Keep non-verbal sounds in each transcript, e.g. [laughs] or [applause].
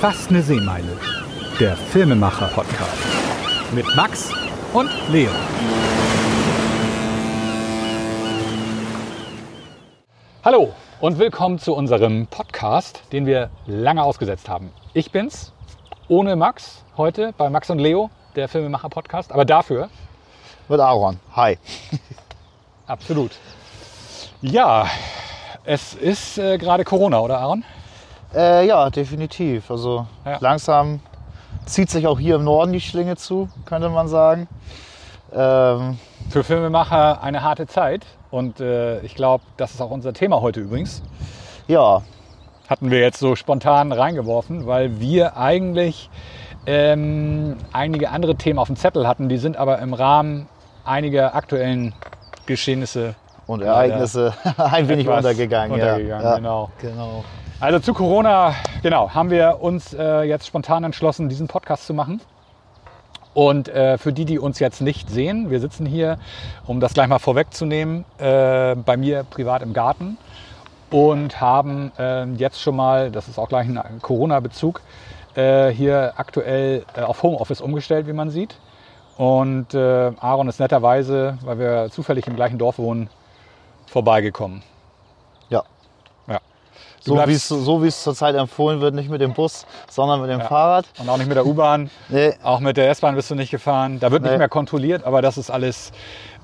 Fast eine Seemeile. Der Filmemacher-Podcast. Mit Max und Leo. Hallo und willkommen zu unserem Podcast, den wir lange ausgesetzt haben. Ich bin's, ohne Max, heute bei Max und Leo, der Filmemacher-Podcast, aber dafür Mit Aaron. Hi. absolut. Ja, es ist äh, gerade Corona, oder Aaron? Äh, ja, definitiv. Also Ja. langsam zieht sich auch hier im Norden die Schlinge zu, könnte man sagen. Ähm, Für Filmemacher eine harte Zeit und äh, ich glaube, das ist auch unser Thema heute übrigens. ja, hatten wir jetzt so spontan reingeworfen, weil wir eigentlich ähm, einige andere Themen auf dem Zettel hatten, die sind aber im Rahmen einiger aktuellen Geschehnisse und Ereignisse [laughs] ein wenig untergegangen. untergegangen, ja. genau. genau. Also zu Corona, genau, haben wir uns äh, jetzt spontan entschlossen, diesen Podcast zu machen. Und äh, für die, die uns jetzt nicht sehen, wir sitzen hier, um das gleich mal vorwegzunehmen, äh, bei mir privat im Garten und haben äh, jetzt schon mal, das ist auch gleich ein Corona-Bezug, äh, hier aktuell äh, auf Homeoffice umgestellt, wie man sieht. Und äh, Aaron ist netterweise, weil wir zufällig im gleichen Dorf wohnen, vorbeigekommen. So wie es so wie es zurzeit empfohlen wird, nicht mit dem Bus, sondern mit dem Ja. Fahrrad. Und auch nicht mit der U-Bahn. Nee, Auch mit der S-Bahn bist du nicht gefahren. Da wird nicht Nee. mehr kontrolliert, aber das ist alles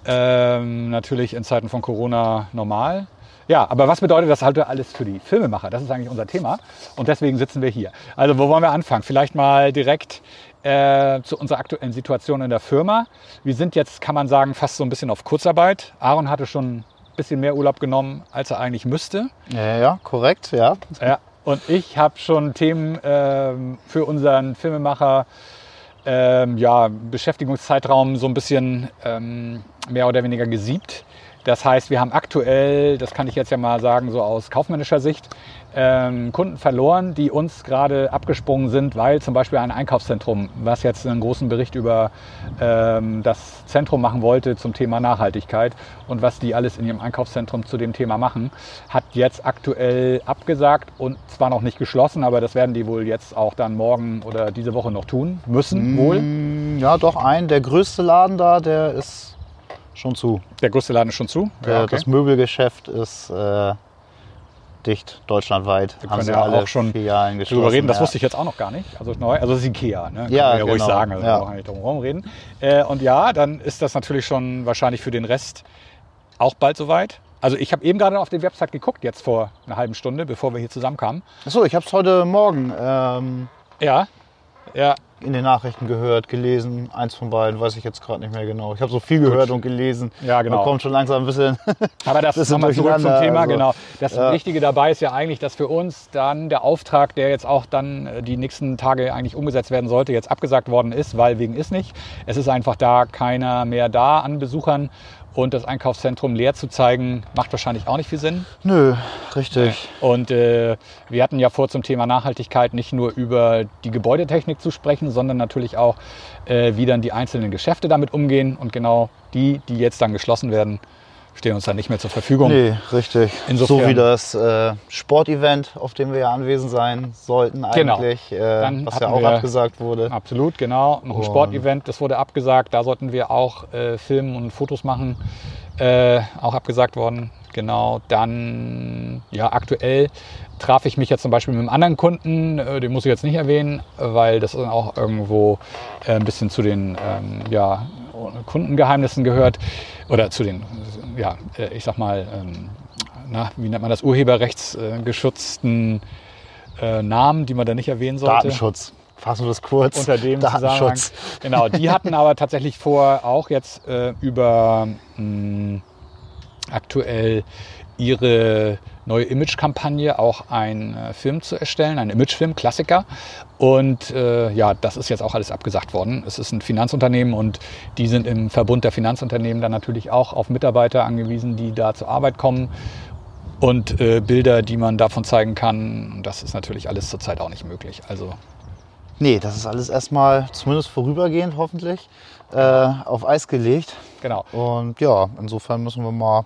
ähm, natürlich in Zeiten von Corona normal. Ja, aber was bedeutet das halt alles für die Filmemacher? Das ist eigentlich unser Thema und deswegen sitzen wir hier. Also wo wollen wir anfangen? Vielleicht mal direkt äh, zu unserer aktuellen Situation in der Firma. Wir sind jetzt, kann man sagen, fast so ein bisschen auf Kurzarbeit. Aaron hatte schon bisschen mehr Urlaub genommen, als er eigentlich müsste. ja, ja, korrekt, ja. Ja, und ich habe schon Themen ähm, für unseren Filmemacher, ähm, ja, Beschäftigungszeitraum so ein bisschen ähm, mehr oder weniger gesiebt. Das heißt, wir haben aktuell, das kann ich jetzt ja mal sagen, so aus kaufmännischer Sicht, ähm, Kunden verloren, die uns gerade abgesprungen sind, weil zum Beispiel ein Einkaufszentrum, was jetzt einen großen Bericht über ähm, das Zentrum machen wollte zum Thema Nachhaltigkeit und was die alles in ihrem Einkaufszentrum zu dem Thema machen, hat jetzt aktuell abgesagt und zwar noch nicht geschlossen, aber das werden die wohl jetzt auch dann morgen oder diese Woche noch tun müssen, wohl. Mm, Ja, doch ein. Der größte Laden da, der ist schon zu. Der größte Laden ist schon zu. Der, Das Möbelgeschäft ist äh, dicht deutschlandweit. Wir können ja auch schon Filialen drüber reden. Das ja. wusste ich jetzt auch noch gar nicht. Also neu, also das ist Ikea, ne? Kann Ja, man ja ruhig genau. sagen, also Ja. wir nicht drum reden. Äh, und ja, dann ist das natürlich schon wahrscheinlich für den Rest auch bald soweit. Also ich habe eben gerade auf die Website geguckt, jetzt vor einer halben Stunde, bevor wir hier zusammenkamen. Achso, ich habe es heute Morgen ähm, Ja, ja, in den Nachrichten gehört, gelesen. Eins von beiden, weiß ich jetzt gerade nicht mehr genau. Ich habe so viel gehört und gelesen. Ja, genau. Man kommt schon langsam ein bisschen. [laughs] Aber das ist nochmal zurück zum Thema, also, genau. Das ja. Wichtige dabei ist ja eigentlich, dass für uns dann der Auftrag, der jetzt auch dann äh, die nächsten Tage eigentlich umgesetzt werden sollte, jetzt abgesagt worden ist, weil wegen ist nicht. Es ist einfach da keiner mehr da an Besuchern und das Einkaufszentrum leer zu zeigen, macht wahrscheinlich auch nicht viel Sinn. Nö, richtig. Und äh, wir hatten ja vor zum Thema Nachhaltigkeit nicht nur über die Gebäudetechnik zu sprechen, sondern natürlich auch, äh, wie dann die einzelnen Geschäfte damit umgehen. Und genau die, die jetzt dann geschlossen werden, stehen uns dann nicht mehr zur Verfügung. Nee, richtig. Insofern- so wie das äh, Sportevent, auf dem wir ja anwesend sein sollten Genau. eigentlich, äh, Dann was ja auch wir- abgesagt wurde. Absolut, genau. Noch ein Sportevent, das wurde abgesagt. Da sollten wir auch äh, filmen und Fotos machen. Äh, auch abgesagt worden. Genau. Dann, ja, aktuell traf ich mich jetzt zum Beispiel mit einem anderen Kunden, äh, den muss ich jetzt nicht erwähnen, weil das dann auch irgendwo äh, ein bisschen zu den ähm, ja, Kundengeheimnissen gehört. Oder zu den, ja, äh, ich sag mal, ähm, na, wie nennt man das, urheberrechtsgeschützten äh, Namen, die man da nicht erwähnen sollte Datenschutz. Fassen wir das kurz. unter dem. Datenschutz. Genau, die [laughs] hatten aber tatsächlich vor, auch jetzt äh, über mh, aktuell ihre neue Image-Kampagne auch einen äh, Film zu erstellen, einen Imagefilm, Klassiker. Und äh, ja, das ist jetzt auch alles abgesagt worden. Es ist ein Finanzunternehmen und die sind im Verbund der Finanzunternehmen dann natürlich auch auf Mitarbeiter angewiesen, die da zur Arbeit kommen. Und äh, Bilder, die man davon zeigen kann, das ist natürlich alles zurzeit auch nicht möglich. Also Nee, das ist alles erstmal, zumindest vorübergehend hoffentlich, äh, auf Eis gelegt. genau. Und ja, insofern müssen wir mal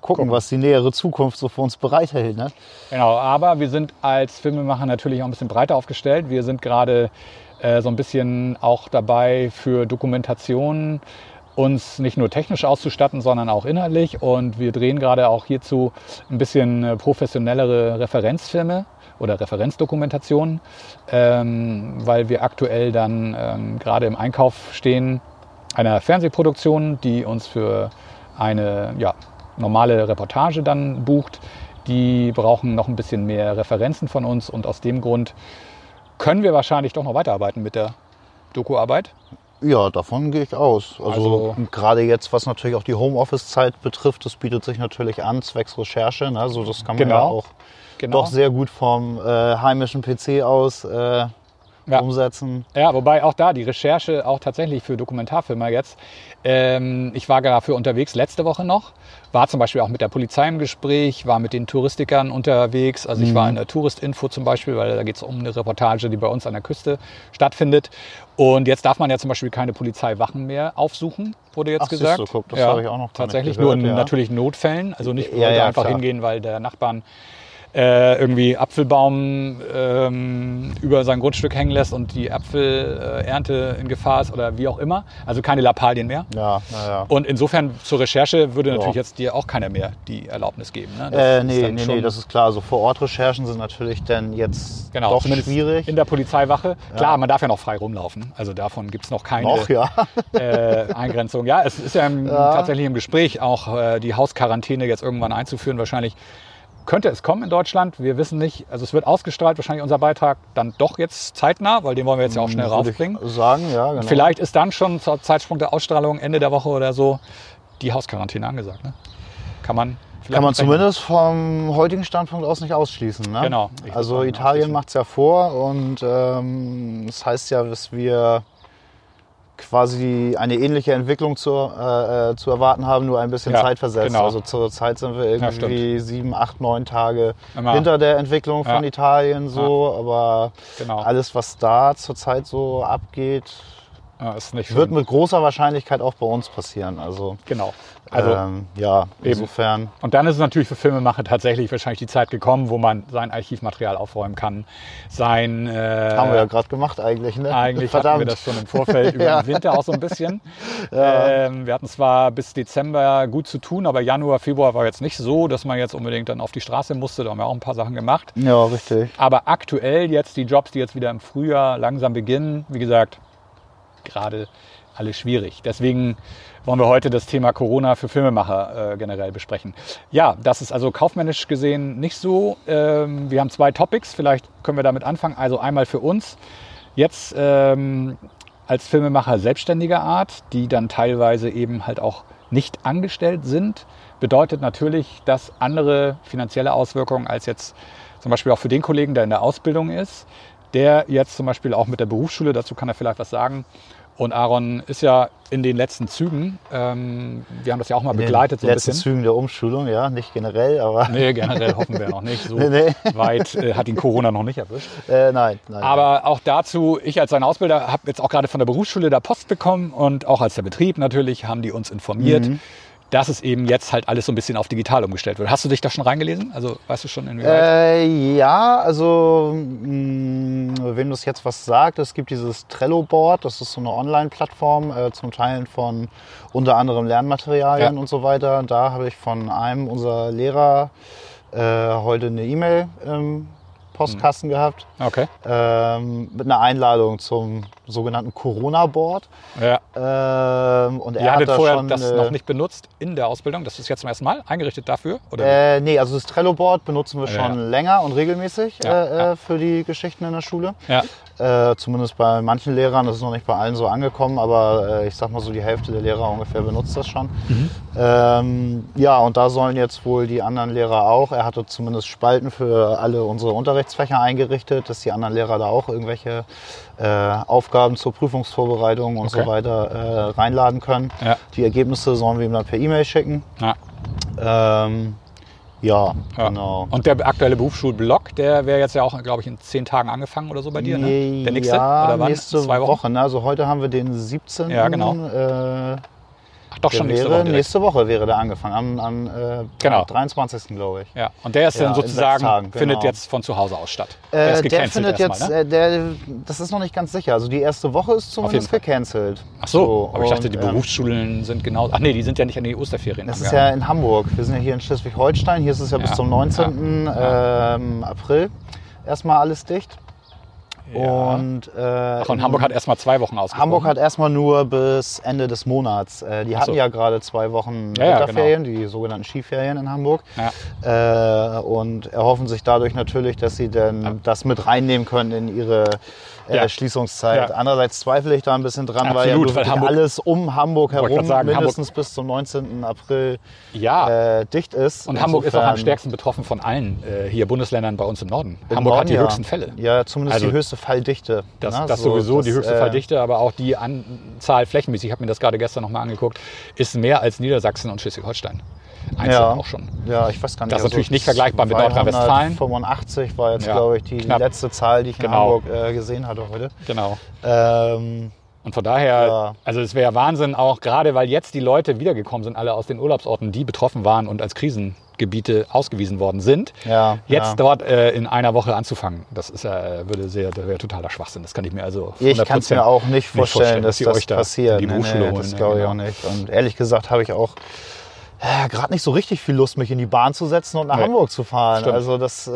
gucken, Gucken. was die nähere Zukunft so für uns bereithält. Ne? Genau, aber wir sind als Filmemacher natürlich auch ein bisschen breiter aufgestellt. Wir sind gerade äh, so ein bisschen auch dabei für Dokumentation uns nicht nur technisch auszustatten, sondern auch inhaltlich. Und wir drehen gerade auch hierzu ein bisschen äh, professionellere Referenzfilme oder Referenzdokumentationen, ähm, weil wir aktuell dann ähm, gerade im Einkauf stehen einer Fernsehproduktion, die uns für eine ja, normale Reportage dann bucht. Die brauchen noch ein bisschen mehr Referenzen von uns und aus dem Grund können wir wahrscheinlich doch noch weiterarbeiten mit der Dokuarbeit. Ja, davon gehe ich aus. Also, Also- gerade jetzt, was natürlich auch die Homeoffice-Zeit betrifft, das bietet sich natürlich an, zwecks Recherche. Ne? Also das kann man ja Genau. auch Genau. doch sehr gut vom äh, heimischen PC aus äh, Ja. umsetzen. Ja, wobei auch da die Recherche auch tatsächlich für Dokumentarfilmer jetzt. Ähm, ich war dafür unterwegs letzte Woche noch, war zum Beispiel auch mit der Polizei im Gespräch, war mit den Touristikern unterwegs. Also ich war in der Touristinfo zum Beispiel, weil da geht es um eine Reportage, die bei uns an der Küste stattfindet. Und jetzt darf man ja zum Beispiel keine Polizeiwachen mehr aufsuchen, wurde jetzt Ach, gesagt. du, guck, das ja, habe ich auch noch Tatsächlich gehört, nur in ja. natürlich Notfällen, also nicht Ja, ja, einfach klar. hingehen, weil der Nachbarn äh, irgendwie Apfelbaum ähm, über sein Grundstück hängen lässt und die Apfelernte in Gefahr ist oder wie auch immer. Also keine Lappalien mehr. Ja, naja. Und insofern zur Recherche würde natürlich Ja. jetzt dir auch keiner mehr die Erlaubnis geben. Ne? Das Äh, ist nee, nee, nee, das ist klar. Also Vor-Ort-Recherchen sind natürlich dann jetzt genau, doch zumindest schwierig. in der Polizeiwache. Klar, man darf ja noch frei rumlaufen. Also davon gibt es noch keine Noch, ja. äh, Eingrenzung. Ja, es ist ja, im, Ja. tatsächlich im Gespräch, auch äh, die Hausquarantäne jetzt irgendwann einzuführen. Wahrscheinlich könnte es kommen in Deutschland. Wir wissen nicht. Also es wird ausgestrahlt, wahrscheinlich unser Beitrag dann doch jetzt zeitnah, weil den wollen wir jetzt ja auch schnell Hm, rausbringen. Sagen, ja, genau. Vielleicht ist dann schon zur Zeitsprung der Ausstrahlung, Ende der Woche oder so, die Hausquarantäne angesagt. Ne? Kann man vielleicht Kann man zumindest vom heutigen Standpunkt aus nicht ausschließen. Ne? Genau. Also Italien macht es ja vor und ähm, das heißt ja, dass wir quasi eine ähnliche Entwicklung zu, äh, äh, zu erwarten haben, nur ein bisschen Ja, zeitversetzt. genau. Also zur Zeit sind wir irgendwie sieben, acht, neun Tage Immer. hinter der Entwicklung von Ja. Italien so, aber Genau. alles, was da zurzeit so abgeht, Ja, nicht wird mit großer Wahrscheinlichkeit auch bei uns passieren. Also, Genau. Also, ähm, ja, insofern. Und dann ist es natürlich für Filmemacher tatsächlich wahrscheinlich die Zeit gekommen, wo man sein Archivmaterial aufräumen kann. Sein äh, Haben wir ja gerade gemacht eigentlich, ne? Eigentlich hatten wir das schon im Vorfeld [laughs] über Ja. den Winter auch so ein bisschen. [laughs] Ähm, wir hatten zwar bis Dezember gut zu tun, aber Januar, Februar war jetzt nicht so, dass man jetzt unbedingt dann auf die Straße musste. Da haben wir auch ein paar Sachen gemacht. Ja, richtig. Aber aktuell jetzt die Jobs, die jetzt wieder im Frühjahr langsam beginnen, wie gesagt, gerade alles schwierig. Deswegen wollen wir heute das Thema Corona für Filmemacher äh, generell besprechen. Ja, das ist also kaufmännisch gesehen nicht so. Ähm, wir haben zwei Topics, vielleicht können wir damit anfangen. Also einmal für uns jetzt ähm, als Filmemacher selbstständiger Art, die dann teilweise eben halt auch nicht angestellt sind, bedeutet natürlich, dass andere finanzielle Auswirkungen als jetzt zum Beispiel auch für den Kollegen, der in der Ausbildung ist, der jetzt zum Beispiel auch mit der Berufsschule, dazu kann er vielleicht was sagen. Und Aaron ist ja in den letzten Zügen, ähm, wir haben das ja auch mal begleitet so In ein den letzten bisschen. Zügen der Umschulung, ja, nicht generell, aber Nee, generell hoffen wir noch nicht. [laughs] So Nee, nee. weit äh, hat ihn Corona noch nicht erwischt. äh, nein, nein. Aber auch dazu, ich als sein Ausbilder habe jetzt auch gerade von der Berufsschule da Post bekommen und auch als der Betrieb natürlich haben die uns informiert, Mhm. Dass es eben jetzt halt alles so ein bisschen auf digital umgestellt wird. Hast du dich da schon reingelesen? Also weißt du schon inwieweit? Äh, ja, also mh, wem das jetzt was sagt, es gibt dieses Trello-Board, das ist so eine Online-Plattform äh, zum Teilen von unter anderem Lernmaterialien Ja. und so weiter. Da habe ich von einem unserer Lehrer äh, heute eine E-Mail im Postkasten gehabt Okay. ähm, mit einer Einladung zum sogenannten Corona-Board. Ja. Ähm, und Ihr er hat hattet da vorher schon das äh, noch nicht benutzt in der Ausbildung. Das ist jetzt zum ersten Mal eingerichtet dafür? Oder? Äh, nee, also das Trello-Board benutzen wir Ja, schon länger und regelmäßig Ja, äh, ja. Äh, für die Geschichten in der Schule. ja. Äh, zumindest bei manchen Lehrern, das ist noch nicht bei allen so angekommen, aber äh, ich sag mal so, die Hälfte der Lehrer ungefähr benutzt das schon. Mhm. Ähm, ja, und da sollen jetzt wohl die anderen Lehrer auch. Er hatte zumindest Spalten für alle unsere Unterrichtsfächer eingerichtet, dass die anderen Lehrer da auch irgendwelche äh, Aufgaben zur Prüfungsvorbereitung und Okay. so weiter äh, reinladen können. Ja. Die Ergebnisse sollen wir ihm dann per E-Mail schicken. Ja. Ähm, ja, Ja. genau. Und der aktuelle Berufsschulblock, der wäre jetzt ja auch, glaube ich, in zehn Tagen angefangen oder so bei dir, ne? Der nächste? Ja, oder wann? nächste Zwei Wochen? Woche. Ne? Also heute haben wir den 17. Ja, genau. Äh, Ach, doch Der schon nächste wäre, Woche. direkt. nächste Woche wäre der angefangen, am, am äh, Genau. 23. glaube ich. Ja, und der ist Ja, dann sozusagen, Tagen, findet genau. jetzt von zu Hause aus statt. Äh, ist der gecancelt findet jetzt, erstmal, ne? äh, der, das ist noch nicht ganz sicher. Also die erste Woche ist zumindest gecancelt. Ach so, aber ich dachte, und, die ähm, Berufsschulen sind genau. Ach nee, die sind ja nicht an die Osterferien. Es ist ja in Hamburg. Wir sind ja hier in Schleswig-Holstein. Hier ist es ja, bis Ja. zum 19. Ähm, April erstmal alles dicht. Ja. Und, äh, Ach, und Hamburg hat erstmal zwei Wochen ausgesprochen. Hamburg hat erstmal nur bis Ende des Monats. Äh, die Ach hatten so. ja gerade zwei Wochen Ja, ja, Winterferien, die sogenannten Skiferien in Hamburg. Ja. Äh, und erhoffen sich dadurch natürlich, dass sie dann das mit reinnehmen können in ihre Ja. Schließungszeit. Ja. Andererseits zweifle ich da ein bisschen dran, weil ja Absolut, weil wirklich Hamburg- alles um Hamburg herum sagen, mindestens bis zum 19. April Ja. äh, dicht ist. und Hamburg ist auch am Insofern- stärksten betroffen von allen äh, hier Bundesländern bei uns im Norden. im Hamburg hat Norden, die ja. höchsten Fälle. Ja, zumindest Also die höchste Falldichte. Das, ne? das So, sowieso, die das, höchste äh, Falldichte, aber auch die Anzahl flächenmäßig, ich habe mir das gerade gestern nochmal angeguckt, ist mehr als Niedersachsen und Schleswig-Holstein. Einzeln Ja. auch schon. Ja, ich weiß gar nicht. Das ist natürlich nicht vergleichbar mit Nordrhein-Westfalen. 85 war jetzt, Ja, glaube ich, die knapp. letzte Zahl, die ich in Genau. Hamburg äh, gesehen hatte heute. Genau. Ähm, Und von daher, Ja. also es wäre Wahnsinn, auch gerade weil jetzt die Leute wiedergekommen sind, alle aus den Urlaubsorten, die betroffen waren und als Krisengebiete ausgewiesen worden sind, ja, jetzt ja. dort äh, in einer Woche anzufangen. Das ist, äh, würde sehr, das wäre totaler Schwachsinn. Das kann ich mir also Ich kann es mir auch nicht vorstellen, dass sie das euch da passiert. in die nee, holen. das glaube ich Genau. auch nicht. Und ehrlich gesagt habe ich auch äh, gerade nicht so richtig viel Lust, mich in die Bahn zu setzen und nach Nee. Hamburg zu fahren. Stimmt. Also das äh,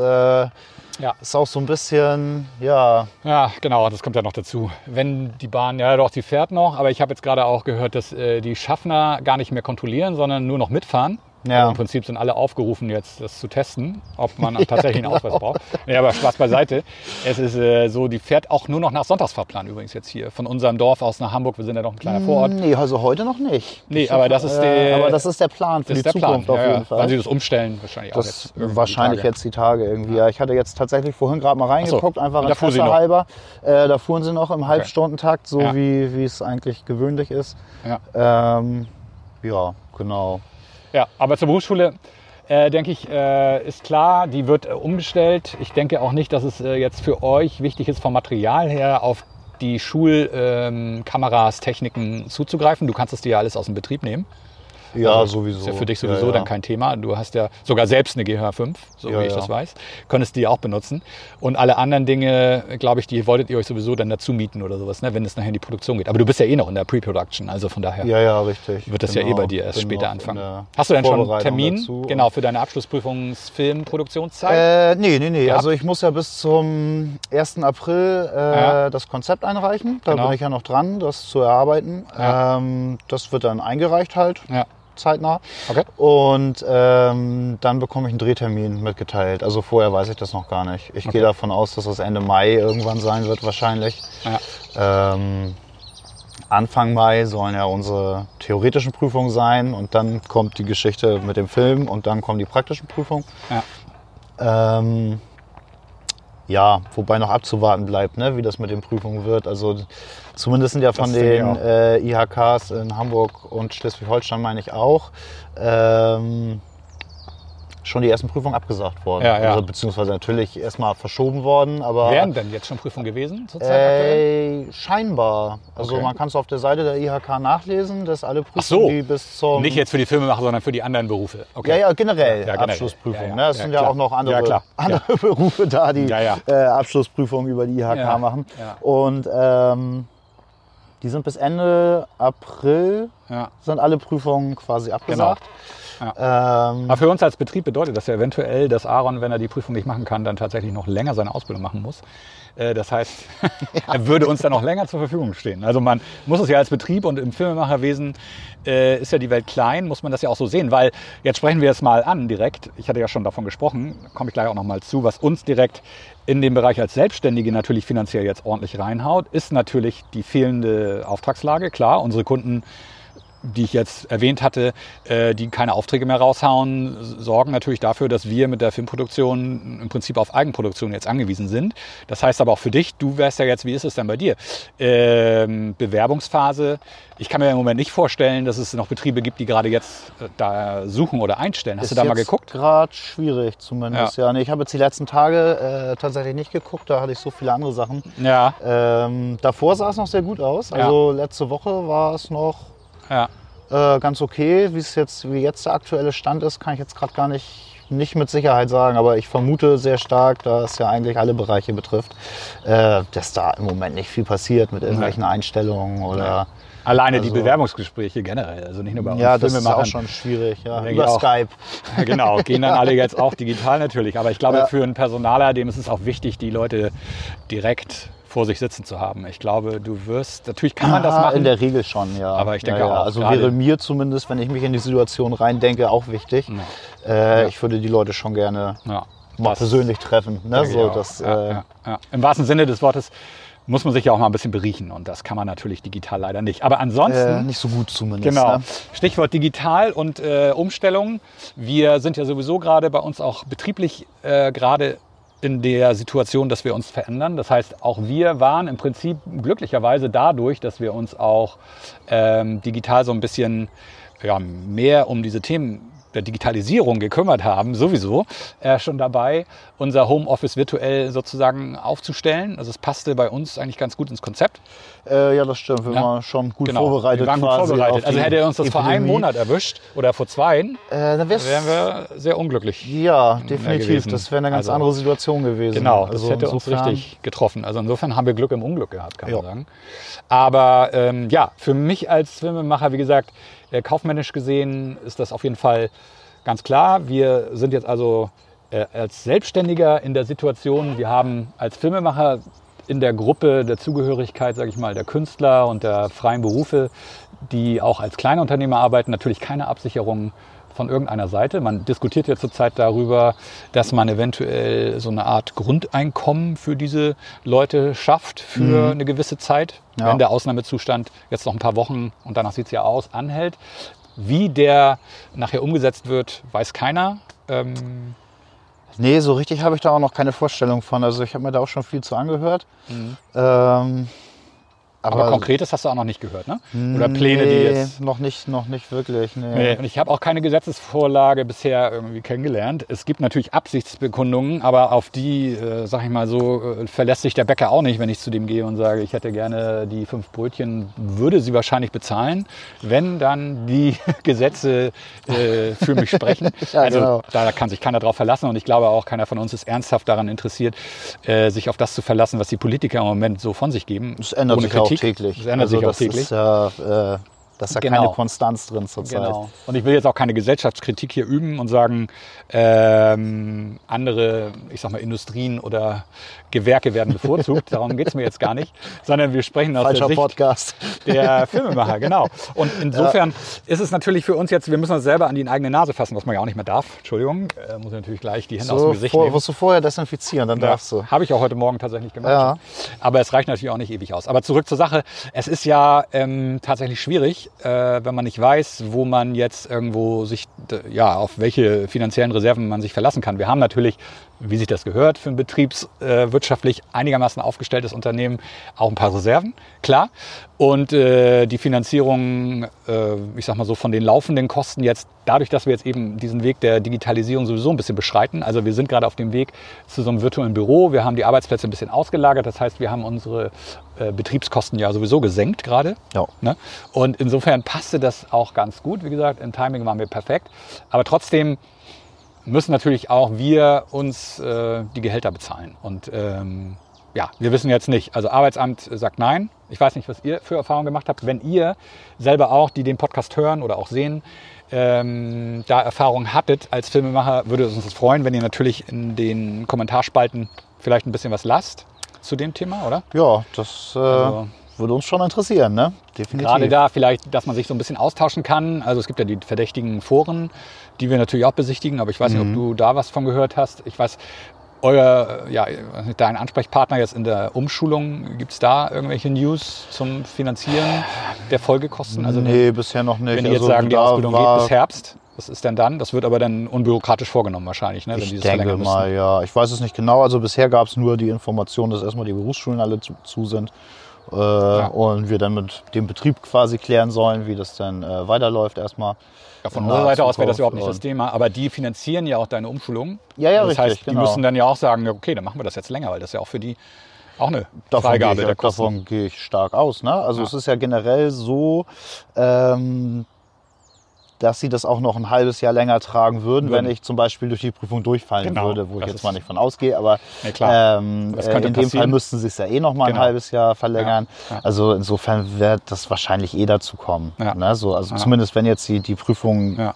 Ja. ist auch so ein bisschen, ja, Ja, genau, das kommt ja noch dazu. Wenn die Bahn, ja doch, die fährt noch, aber ich habe jetzt gerade auch gehört, dass äh, die Schaffner gar nicht mehr kontrollieren, sondern nur noch mitfahren. Ja. Also Im Prinzip sind alle aufgerufen, jetzt das zu testen, ob man [laughs] tatsächlich einen Ausweis braucht. Ja, aber Spaß beiseite. Es ist äh, so, die fährt auch nur noch nach Sonntagsfahrplan übrigens jetzt hier. Von unserem Dorf aus nach Hamburg, wir sind ja noch ein kleiner Vorort. nee, also heute noch nicht. Nee, aber das ist äh, der- aber das ist der Plan für die der Plan. Zukunft auf ja, jeden ja. Fall. Weil sie das umstellen, wahrscheinlich auch Das jetzt. irgendwie wahrscheinlich die Tage. jetzt die Tage irgendwie. Ja, ich hatte jetzt tatsächlich vorhin gerade mal reingeguckt, einfach fuhr sie Interesse halber. Äh, da fuhren sie noch im Halbstundentakt, so Ja. wie, wie es eigentlich gewöhnlich ist. Ja. Ähm, ja, genau. Ja, aber zur Berufsschule äh, denke ich, äh, ist klar, die wird äh, umgestellt. Ich denke auch nicht, dass es äh, jetzt für euch wichtig ist, vom Material her auf die Schulkameras, ähm, Techniken zuzugreifen. Du kannst es dir ja alles aus dem Betrieb nehmen. Ja, Also, sowieso. Ist ja für dich sowieso ja, dann kein Thema. Du hast ja sogar selbst eine GH5, so Ja, wie ich ja. das weiß. Könntest die auch benutzen. Und alle anderen Dinge, glaube ich, die wolltet ihr euch sowieso dann dazu mieten oder sowas, ne, wenn es nachher in die Produktion geht. Aber du bist ja eh noch in der Pre-Production, also von daher Ja, ja, richtig. wird das ja eh Genau. bei dir erst später anfangen. Hast du denn schon einen Termin dazu. genau für deine Abschlussprüfungsfilmproduktionszeit? Äh, nee, nee, nee. Also ich muss ja bis zum 1. April äh, Ja. das Konzept einreichen. Da Genau. bin ich ja noch dran, das zu erarbeiten. Ja. Ähm, das wird dann eingereicht halt, ja. Zeitnah. Okay. Und ähm, dann bekomme ich einen Drehtermin mitgeteilt. Also vorher weiß ich das noch gar nicht. Ich Okay. gehe davon aus, dass das Ende Mai irgendwann sein wird wahrscheinlich. Ja. Ähm, Anfang Mai sollen ja unsere theoretischen Prüfungen sein und dann kommt die Geschichte mit dem Film und dann kommen die praktischen Prüfungen. Ja. Ähm, ja, wobei noch abzuwarten bleibt, ne, wie das mit den Prüfungen wird. Also zumindest sind ja von den äh, IHKs in Hamburg und Schleswig-Holstein, meine ich auch, ähm, schon die ersten Prüfungen abgesagt worden. Ja, ja. Also, beziehungsweise natürlich erstmal verschoben worden, aber Wären denn jetzt schon Prüfungen gewesen zurzeit aktuell? äh, scheinbar. Also Okay. man kann es auf der Seite der IHK nachlesen, dass alle Prüfungen, so. die bis zum Nicht jetzt für die Filmemacher, sondern für die anderen Berufe. Okay. ja, ja, generell Ja, generell. Abschlussprüfung. Ja, ja. Ne? Es sind ja auch noch andere, andere [laughs] Berufe da, die. Äh, Abschlussprüfungen über die IHK machen. Und ähm, die sind bis Ende April, sind alle Prüfungen quasi abgesagt. Ähm, Aber für uns als Betrieb bedeutet das ja eventuell, dass Aaron, wenn er die Prüfung nicht machen kann, dann tatsächlich noch länger seine Ausbildung machen muss. Äh, Das heißt, [laughs] er würde uns dann noch länger zur Verfügung stehen. Also man muss es ja als Betrieb und im Filmemacherwesen äh, ist ja die Welt klein, muss man das ja auch so sehen. Weil jetzt sprechen wir es mal an direkt. Ich hatte ja schon davon gesprochen, komme ich gleich auch noch mal zu, was uns direkt in dem Bereich als Selbstständige natürlich finanziell jetzt ordentlich reinhaut, ist natürlich die fehlende Auftragslage. Klar, unsere Kunden die ich jetzt erwähnt hatte, äh, die keine Aufträge mehr raushauen, sorgen natürlich dafür, dass wir mit der Filmproduktion im Prinzip auf Eigenproduktion jetzt angewiesen sind. Das heißt aber auch für dich, du wärst ja jetzt, wie ist es denn bei dir? Ähm, Bewerbungsphase. Ich kann mir im Moment nicht vorstellen, dass es noch Betriebe gibt, die gerade jetzt äh, da suchen oder einstellen. Hast ist du da mal geguckt? Gerade schwierig zumindest. Ja. nee, ich habe jetzt die letzten Tage äh, tatsächlich nicht geguckt, da hatte ich so viele andere Sachen. Ja, Ähm, davor sah es noch sehr gut aus. Ja. Also letzte Woche war es noch ja. äh, ganz okay. Wie es jetzt, wie jetzt der aktuelle Stand ist, kann ich jetzt gerade gar nicht, nicht mit Sicherheit sagen, aber ich vermute sehr stark, da es ja eigentlich alle Bereiche betrifft, äh, dass da im Moment nicht viel passiert mit irgendwelchen Einstellungen oder. Alleine die Also- Bewerbungsgespräche generell, also nicht nur bei uns Ja, das ist Filmemachern. auch schon schwierig, ja. Über auch. Skype. [laughs] genau, gehen dann alle jetzt auch digital natürlich. Aber ich glaube, Ja. für einen Personaler, dem ist es auch wichtig, die Leute direkt vor sich sitzen zu haben. Ich glaube, du wirst, natürlich kann man das Ah, machen. In der Regel schon, ja. Aber ich denke ja, ja. auch, Also wäre mir zumindest, wenn ich mich in die Situation reindenke, auch wichtig. Äh, Ich würde die Leute schon gerne mal persönlich treffen. Ne? So, auch. das, ja, äh. Im wahrsten Sinne des Wortes muss man sich ja auch mal ein bisschen beriechen und das kann man natürlich digital leider nicht. Aber ansonsten äh, nicht so gut zumindest. Genau. Ne? Stichwort digital und äh, Umstellung. Wir sind ja sowieso gerade bei uns auch betrieblich äh, gerade in der Situation, dass wir uns verändern. Das heißt, auch wir waren im Prinzip glücklicherweise dadurch, dass wir uns auch ähm, digital so ein bisschen ja, mehr um diese Themen der Digitalisierung gekümmert haben, sowieso äh, schon dabei, unser Homeoffice virtuell sozusagen aufzustellen. Also es passte bei uns eigentlich ganz gut ins Konzept. Äh, ja, das stimmt. Wir Ja. waren schon gut Genau, vorbereitet. wir waren gut vorbereitet. Also hätte er uns das vor einem Epidemie. Monat erwischt oder vor zwei, Äh, dann wären wir sehr unglücklich. ja, definitiv. gewesen. Das wäre eine ganz Also- andere Situation gewesen. Genau, das Also hätte uns richtig getroffen. Also insofern haben wir Glück im Unglück gehabt, kann man Ja. sagen. Aber ähm, ja, für mich als Filmemacher, wie gesagt, äh, kaufmännisch gesehen ist das auf jeden Fall ganz klar. Wir sind jetzt also äh, als Selbstständiger in der Situation, wir haben als Filmemacher in der Gruppe der Zugehörigkeit, sage ich mal, der Künstler und der freien Berufe, die auch als Kleinunternehmer arbeiten, natürlich keine Absicherung von irgendeiner Seite. Man diskutiert ja zurzeit darüber, dass man eventuell so eine Art Grundeinkommen für diese Leute schafft für eine gewisse Zeit, Ja. wenn der Ausnahmezustand jetzt noch ein paar Wochen und danach sieht es ja aus, anhält. Wie der nachher umgesetzt wird, weiß keiner. Ähm, Nee, so richtig habe ich da auch noch keine Vorstellung von. Also ich habe mir da auch schon viel zu angehört. Ähm, aber, Konkretes hast du auch noch nicht gehört, ne? Oder Pläne, die nee, jetzt noch nicht, noch nicht wirklich. Nee. Nee, und ich habe auch keine Gesetzesvorlage bisher irgendwie kennengelernt. Es gibt natürlich Absichtsbekundungen, aber auf die, äh, sag ich mal so, äh, verlässt sich der Bäcker auch nicht, wenn ich zu dem gehe und sage, ich hätte gerne die fünf Brötchen, würde sie wahrscheinlich bezahlen, wenn dann die [laughs] Gesetze äh, für mich sprechen. [laughs] Ja, also genau. da kann sich keiner drauf verlassen und ich glaube auch, keiner von uns ist ernsthaft daran interessiert, äh, sich auf das zu verlassen, was die Politiker im Moment so von sich geben. Das ändert sich auch Kritik. Täglich. Das ändert also sich auch das täglich. Ist, äh, da ist ja Genau. keine Konstanz drin zurzeit. Genau. Und ich will jetzt auch keine Gesellschaftskritik hier üben und sagen, ähm, andere, ich sag mal, Industrien oder Gewerke werden bevorzugt. [laughs] Darum geht's mir jetzt gar nicht. Sondern wir sprechen aus Falscher der Sicht Podcast. der Filmemacher, genau. Und [laughs] insofern ist es natürlich für uns jetzt, wir müssen uns selber an die eigene Nase fassen, was man ja auch nicht mehr darf. Entschuldigung, äh, muss ich natürlich gleich die Hände aus dem So, Gesicht vor, nehmen. musst du vorher desinfizieren, dann darfst du. Habe ich auch heute Morgen tatsächlich gemacht. Ja. Aber es reicht natürlich auch nicht ewig aus. Aber zurück zur Sache. Es ist ja ähm, tatsächlich schwierig, äh, wenn man nicht weiß, wo man jetzt irgendwo sich, ja, auf welche finanziellen Reserven man sich verlassen kann. Wir haben natürlich, wie sich das gehört, für ein betriebswirtschaftlich wirtschaftlich einigermaßen aufgestelltes Unternehmen auch ein paar Reserven, klar. Und äh, die Finanzierung, äh, ich sag mal so, von den laufenden Kosten jetzt, dadurch, dass wir jetzt eben diesen Weg der Digitalisierung sowieso ein bisschen beschreiten, also wir sind gerade auf dem Weg zu so einem virtuellen Büro, wir haben die Arbeitsplätze ein bisschen ausgelagert, das heißt, wir haben unsere äh, Betriebskosten ja sowieso gesenkt gerade. Ja. Ne? Und insofern passte das auch ganz gut. Wie gesagt, im Timing waren wir perfekt. Aber trotzdem müssen natürlich auch wir uns äh, die Gehälter bezahlen. Und ähm, ja, wir wissen jetzt nicht. Also Arbeitsamt sagt nein. Ich weiß nicht, was ihr für Erfahrungen gemacht habt. Wenn ihr selber auch, die den Podcast hören oder auch sehen, ähm, da Erfahrungen hattet als Filmemacher, würde es uns freuen, wenn ihr natürlich in den Kommentarspalten vielleicht ein bisschen was lasst zu dem Thema, oder? Ja, das äh, Also- würde uns schon interessieren, ne? Definitiv. Gerade da vielleicht, dass man sich so ein bisschen austauschen kann. Also es gibt ja die verdächtigen Foren, die wir natürlich auch besichtigen, aber ich weiß nicht, ob du da was von gehört hast. Ich weiß, euer, ja, dein Ansprechpartner jetzt in der Umschulung, gibt es da irgendwelche News zum Finanzieren der Folgekosten? Also nee, bisher noch nicht. wenn die jetzt Also sagen, die Ausbildung geht bis Herbst, was ist denn dann? Das wird aber dann unbürokratisch vorgenommen wahrscheinlich, ne? wenn Ich denke mal, ja. Ich weiß es nicht genau. Also bisher gab es nur die Information, dass erstmal die Berufsschulen alle zu, zu sind. Äh, Und wir dann mit dem Betrieb quasi klären sollen, wie das dann äh, weiterläuft erstmal. Ja, von unserer Seite aus wäre das überhaupt nicht das Thema, aber die finanzieren ja auch deine Umschulung. Ja, ja, das richtig, heißt, die genau. müssen dann ja auch sagen, okay, dann machen wir das jetzt länger, weil das ja auch für die auch eine Davon Freigabe gehe der ich, Kosten. davon gehe ich stark aus. Ne? Also Ja. es ist ja generell so, ähm, dass sie das auch noch ein halbes Jahr länger tragen würden, Würden. wenn ich zum Beispiel durch die Prüfung durchfallen Genau, würde, wo ich jetzt mal nicht von ausgehe. Aber klar. ähm, äh, in dem passieren. Fall müssten sie es ja eh noch mal Genau. ein halbes Jahr verlängern. Ja, ja. Also insofern wird das wahrscheinlich eh dazu kommen. Ja. Ne? So, also Ja. zumindest wenn jetzt die, die Prüfungen Ja.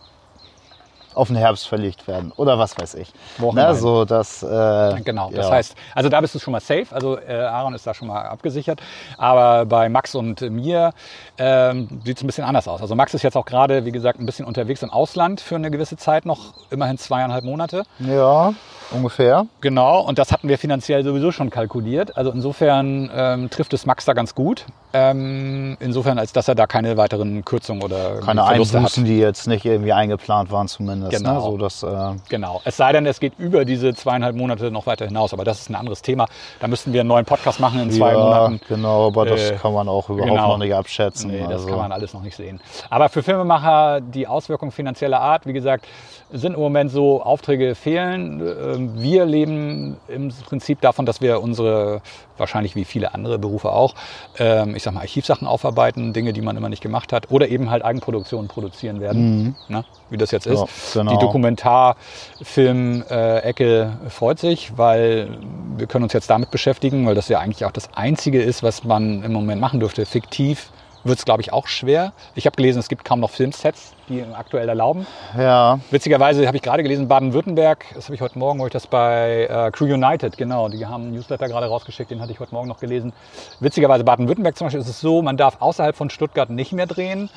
Auf den Herbst verlegt werden oder was weiß ich. Wo auch ne? immer. So, dass, äh, Genau, das ja. heißt, also da bist du schon mal safe, also äh, Aaron ist da schon mal abgesichert, aber bei Max und mir ähm, sieht es ein bisschen anders aus. Also Max ist jetzt auch gerade, wie gesagt, ein bisschen unterwegs im Ausland für eine gewisse Zeit noch, immerhin zweieinhalb Monate. Ja, ungefähr. Genau, und das hatten wir finanziell sowieso schon kalkuliert. Also insofern ähm, trifft es Max da ganz gut. Ähm, insofern, als dass er da keine weiteren Kürzungen oder Keine Verluste Einbußen, die jetzt nicht irgendwie eingeplant waren zumindest. Genau. Ne? So, dass, äh, Genau. Es sei denn, es geht über diese zweieinhalb Monate noch weiter hinaus. Aber das ist ein anderes Thema. Da müssten wir einen neuen Podcast machen in zwei ja, Monaten. genau, aber das Äh, kann man auch überhaupt genau. noch nicht abschätzen. Nee, das also. kann man alles noch nicht sehen. Aber für Filmemacher die Auswirkungen finanzieller Art, wie gesagt, sind im Moment so, Aufträge fehlen. Ähm, Wir leben im Prinzip davon, dass wir unsere, wahrscheinlich wie viele andere Berufe auch, ähm, ich sag mal, Archivsachen aufarbeiten, Dinge, die man immer nicht gemacht hat, oder eben halt Eigenproduktionen produzieren werden, ne? wie das jetzt ist. Ja, genau. Die Dokumentarfilm-Ecke freut sich, weil wir können uns jetzt damit beschäftigen, weil das ja eigentlich auch das Einzige ist, was man im Moment machen dürfte. Fiktiv wird es, glaube ich, auch schwer. Ich habe gelesen, es gibt kaum noch Filmsets, die aktuell erlauben. Ja, Witzigerweise habe ich gerade gelesen, Baden-Württemberg, das habe ich heute Morgen, wo ich das bei äh, Crew United, genau, die haben einen Newsletter gerade rausgeschickt, den hatte ich heute Morgen noch gelesen. Witzigerweise Baden-Württemberg zum Beispiel ist es so, man darf außerhalb von Stuttgart nicht mehr drehen,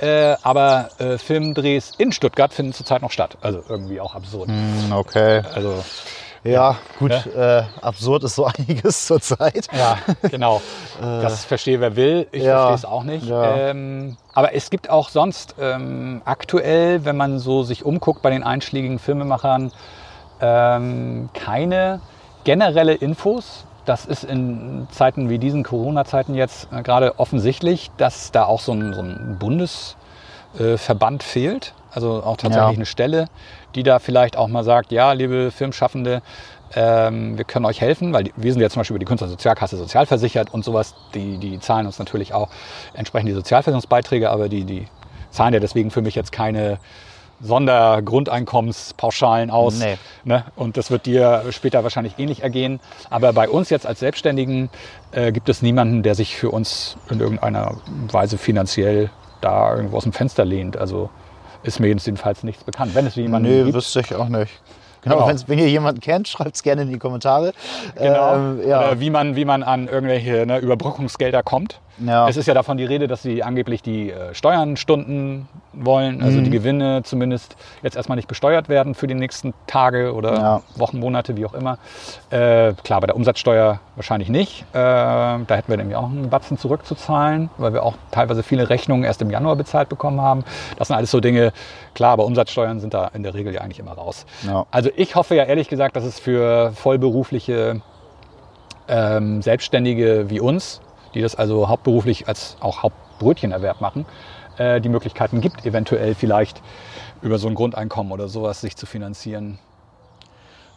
äh, aber äh, Filmdrehs in Stuttgart finden zurzeit noch statt. Also irgendwie auch absurd. hm, okay. Also Ja, gut, Äh, absurd ist so [laughs] einiges zurzeit. Ja, genau. [laughs] Das verstehe wer will. Ich Äh. ja, verstehe es auch nicht. ja. Ähm, aber es gibt auch sonst ähm, aktuell, wenn man so sich umguckt bei den einschlägigen Filmemachern, ähm, keine generelle Infos. Das ist in Zeiten wie diesen Corona-Zeiten jetzt äh, gerade offensichtlich, dass da auch so ein, so ein Bundesverband fehlt. Also auch tatsächlich Ja. eine Stelle, die da vielleicht auch mal sagt, ja, liebe Filmschaffende, ähm, wir können euch helfen, weil wir sind ja zum Beispiel über die Künstlersozialkasse sozialversichert und sowas. Die, die zahlen uns natürlich auch entsprechend die Sozialversicherungsbeiträge, aber die, die zahlen ja deswegen für mich jetzt keine Sondergrundeinkommenspauschalen aus. Nee. Ne? Und das wird dir später wahrscheinlich ähnlich ergehen. Aber bei uns jetzt als Selbstständigen äh, gibt es niemanden, der sich für uns in irgendeiner Weise finanziell da irgendwo aus dem Fenster lehnt. Also ist mir jedenfalls nichts bekannt. Wenn es jemanden Nee, gibt, wüsste ich auch nicht. Genau, Genau. wenn ihr jemanden kennt, [laughs] schreibt es gerne in die Kommentare. Genau. Ähm, ja. Oder wie man, wie man an irgendwelche ne, Überbrückungsgelder kommt. Ja. Es ist ja davon die Rede, dass sie angeblich die äh, Steuern stunden wollen, also Mhm. die Gewinne zumindest jetzt erstmal nicht besteuert werden für die nächsten Tage oder Ja. Wochen, Monate, wie auch immer. Äh, klar, bei der Umsatzsteuer wahrscheinlich nicht. Äh, da hätten wir nämlich auch einen Batzen zurückzuzahlen, weil wir auch teilweise viele Rechnungen erst im Januar bezahlt bekommen haben. Das sind alles so Dinge, klar, aber Umsatzsteuern sind da in der Regel ja eigentlich immer raus. Ja. Also ich hoffe ja ehrlich gesagt, dass es für vollberufliche ähm, Selbstständige wie uns, die das also hauptberuflich als auch Hauptbrötchenerwerb machen, äh, die Möglichkeiten gibt, eventuell vielleicht über so ein Grundeinkommen oder sowas sich zu finanzieren.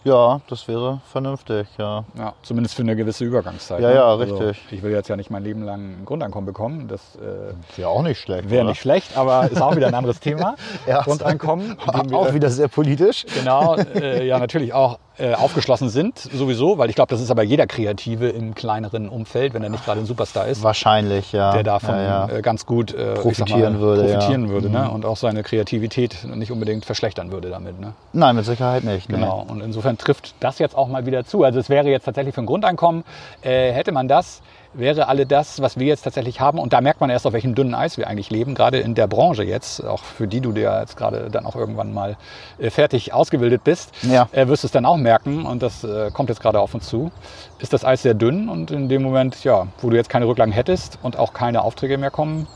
Ja, das wäre vernünftig, ja. Ja, zumindest für eine gewisse Übergangszeit. Ja, ne? ja, Also, richtig. ich will jetzt ja nicht mein Leben lang ein Grundeinkommen bekommen. Das äh, Wäre auch nicht schlecht. wäre nicht schlecht, aber ist auch wieder ein anderes Thema. [laughs] Ja. Grundeinkommen. [laughs] wir- Auch wieder sehr politisch. genau, äh, ja natürlich auch äh, aufgeschlossen sind, sowieso, weil ich glaube, das ist aber jeder Kreative im kleineren Umfeld, wenn er nicht gerade ein Superstar ist, Wahrscheinlich, ja. der davon ja, ja. Äh, ganz gut äh, Profitieren würde, profitieren. Mhm. würde ne? und auch seine Kreativität nicht unbedingt verschlechtern würde damit. Ne? Nein, mit Sicherheit nicht. nee. Genau, und insofern trifft das jetzt auch mal wieder zu. Also es wäre jetzt tatsächlich für ein Grundeinkommen, äh, hätte man das, wäre alle das, was wir jetzt tatsächlich haben. Und da merkt man erst, auf welchem dünnen Eis wir eigentlich leben, gerade in der Branche jetzt, auch für die du dir jetzt gerade dann auch irgendwann mal äh, fertig ausgebildet bist, Ja. äh, wirst du es dann auch merken. Und das äh, kommt jetzt gerade auf uns zu. Ist das Eis sehr dünn und in dem Moment, ja, wo du jetzt keine Rücklagen hättest und auch keine Aufträge mehr kommen,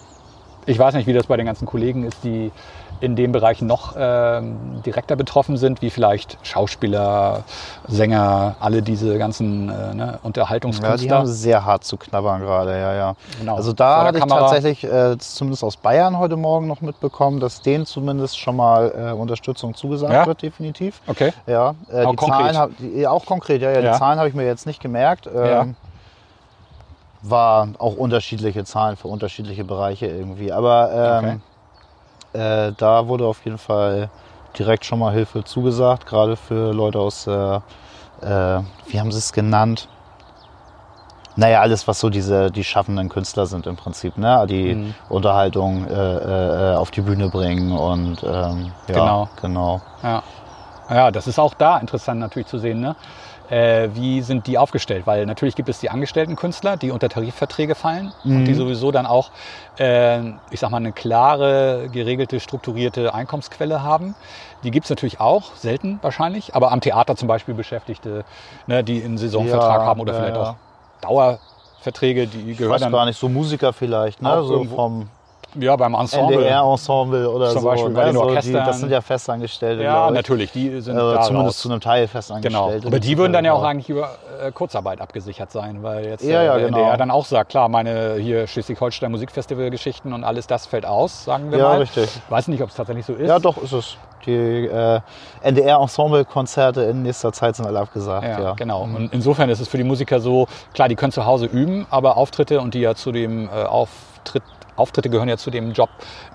ich weiß nicht, wie das bei den ganzen Kollegen ist, die in dem Bereich noch ähm, direkter betroffen sind, wie vielleicht Schauspieler, Sänger, alle diese ganzen äh, ne, Ja, die Unterhaltungskünstler. haben sehr hart zu knabbern gerade, ja, ja. Genau. Also da hatte ich Kamera. tatsächlich äh, zumindest aus Bayern heute Morgen noch mitbekommen, dass denen zumindest schon mal äh, Unterstützung zugesagt Ja? wird, definitiv. okay. Ja, äh, Auch die konkret? Zahlen hab, die, auch konkret, ja, ja, Ja. die Zahlen habe ich mir jetzt nicht gemerkt. Ähm, Ja. War auch unterschiedliche Zahlen für unterschiedliche Bereiche irgendwie. Aber ähm. Äh, da wurde auf jeden Fall direkt schon mal Hilfe zugesagt, gerade für Leute aus, äh, äh, wie haben sie es genannt? Naja, alles, was so diese, die schaffenden Künstler sind im Prinzip, ne? Die Mhm. Unterhaltung äh, äh, auf die Bühne bringen und ähm, ja, Genau. genau. Ja. ja, das ist auch da interessant natürlich zu sehen. Ne? Äh, wie sind die aufgestellt? Weil natürlich gibt es die angestellten Künstler, die unter Tarifverträge fallen und die sowieso dann auch, äh, ich sag mal, eine klare, geregelte, strukturierte Einkommensquelle haben. Die gibt es natürlich auch, selten wahrscheinlich, aber am Theater zum Beispiel Beschäftigte, ne, die einen Saisonvertrag Ja, haben oder ja, vielleicht ja. auch Dauerverträge, die Ich gehören weiß dann gar nicht, so Musiker vielleicht, ne? So vom ja, beim Ensemble. NDR-Ensemble oder Zum so. Beispiel ne? bei den so die, Orchestern. das sind ja Festangestellte, Ja, natürlich, die sind Also da zumindest zu einem Teil Genau, Festangestellte. aber die würden dann ja auch Ja. eigentlich über äh, Kurzarbeit abgesichert sein, weil jetzt Ja, ja, äh, genau. der dann auch sagt, klar, meine hier Schleswig-Holstein Musikfestival-Geschichten und alles das fällt aus, sagen wir Ja, mal. richtig. Weiß nicht, ob es tatsächlich so ist. Ja, doch, ist es. Die äh, NDR-Ensemble-Konzerte in nächster Zeit sind alle abgesagt. Ja, Ja, genau. Und insofern ist es für die Musiker so, klar, die können zu Hause üben, aber Auftritte und die ja zu dem äh, Auftritt, Auftritte gehören ja zu dem Job,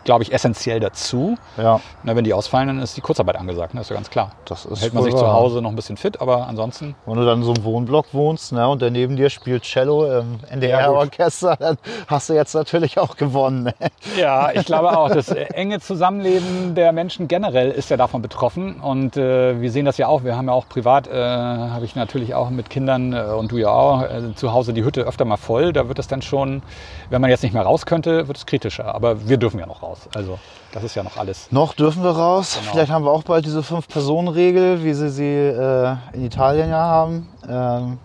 glaube ich, essentiell dazu. Ja, Na, wenn die ausfallen, dann ist die Kurzarbeit angesagt, ne? ist ja ganz klar. das ist Hält man sich zu. Hause noch ein bisschen fit, aber ansonsten Wenn du dann in so einem Wohnblock wohnst ne, und der neben dir spielt Cello im NDR-Orchester, dann hast du jetzt natürlich auch gewonnen. Ne? Ja, ich glaube auch, das enge Zusammenleben der Menschen generell ist ja davon betroffen. Und äh, wir sehen das ja auch. Wir haben ja auch privat, äh, habe ich natürlich auch mit Kindern äh, und du ja auch, äh, zu Hause die Hütte öfter mal voll. Da wird es dann schon, wenn man jetzt nicht mehr raus könnte, wird es kritischer. Aber wir dürfen ja noch raus. Also das ist ja noch alles. Noch dürfen wir raus. Genau. Vielleicht haben wir auch bald diese Fünf-Personen-Regel, wie sie sie äh, in Italien ja haben. Ähm,